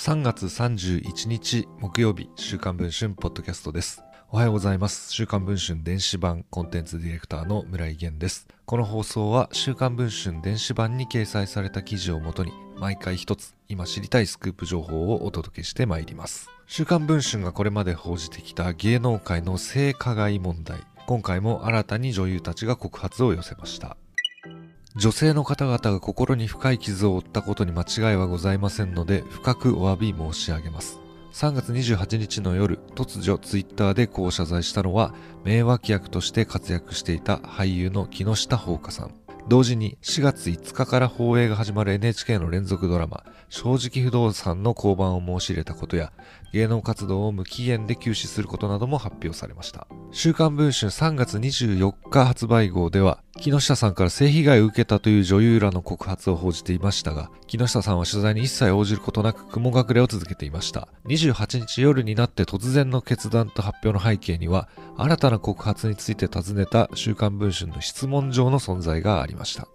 3月31日木曜日週刊文春ポッドキャストです。おはようございます。週刊文春電子版コンテンツディレクターの村井源です。この放送は週刊文春電子版に掲載された記事をもとに毎回一つ今知りたいスクープ情報をお届けしてまいります。週刊文春がこれまで報じてきた芸能界の性加害問題。今回も新たに女優たちが告発を寄せました。女性の方々が心に深い傷を負ったことに間違いはございませんので深くお詫び申し上げます。3月28日の夜突如ツイッターでこう謝罪したのは名脇役として活躍していた俳優の木下ほうかさん。同時に4月5日から放映が始まる NHK の連続ドラマ正直不動産の降板を申し入れたことや芸能活動を無期限で休止することなども発表されました。週刊文春3月24日発売号では木下さんから性被害を受けたという女優らの告発を報じていましたが木下さんは取材に一切応じることなく雲隠れを続けていました。28日夜になって突然の決断と発表の背景には新たな告発について尋ねた週刊文春の質問状の存在がありました。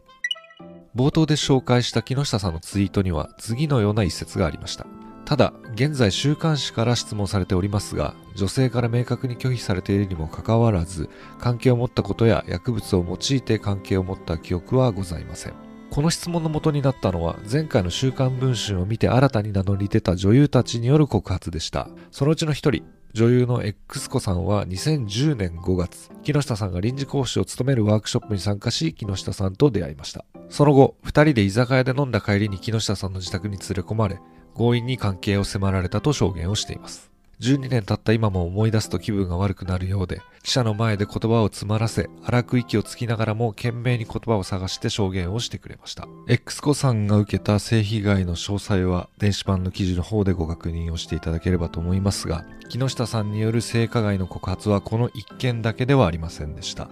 冒頭で紹介した木下さんのツイートには次のような一節がありました。ただ現在週刊誌から質問されておりますが女性から明確に拒否されているにもかかわらず関係を持ったことや薬物を用いて関係を持った記憶はございませんこの質問の元になったのは前回の週刊文春を見て新たに名乗り出た女優たちによる告発でしたそのうちの一人女優の X 子さんは2010年5月、木下さんが臨時講師を務めるワークショップに参加し、木下さんと出会いました。その後、二人で居酒屋で飲んだ帰りに木下さんの自宅に連れ込まれ、強引に関係を迫られたと証言をしています。12年経った今も思い出すと気分が悪くなるようで、記者の前で言葉を詰まらせ、荒く息をつきながらも懸命に言葉を探して証言をしてくれました。X 子さんが受けた性被害の詳細は電子版の記事の方でご確認をしていただければと思いますが、木下さんによる性加害の告発はこの1件だけではありませんでした。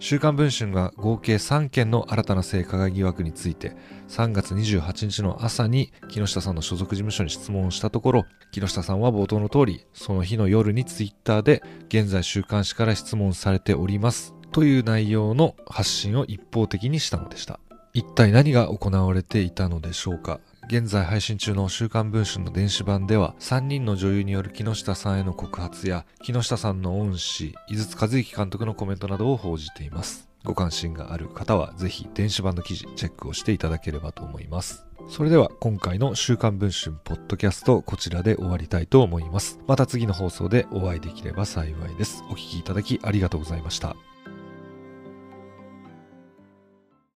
週刊文春が合計3件の新たな性加害疑惑について3月28日の朝に木下さんの所属事務所に質問をしたところ木下さんは冒頭の通りその日の夜にツイッターで現在週刊誌から質問されておりますという内容の発信を一方的にしたのでした。一体何が行われていたのでしょうか？現在配信中の週刊文春の電子版では3人の女優による木下さんへの告発や木下さんの恩師井筒和之監督のコメントなどを報じています。ご関心がある方はぜひ電子版の記事チェックをしていただければと思います。それでは今回の週刊文春ポッドキャストこちらで終わりたいと思います。また次の放送でお会いできれば幸いです。お聴きいただきありがとうございました。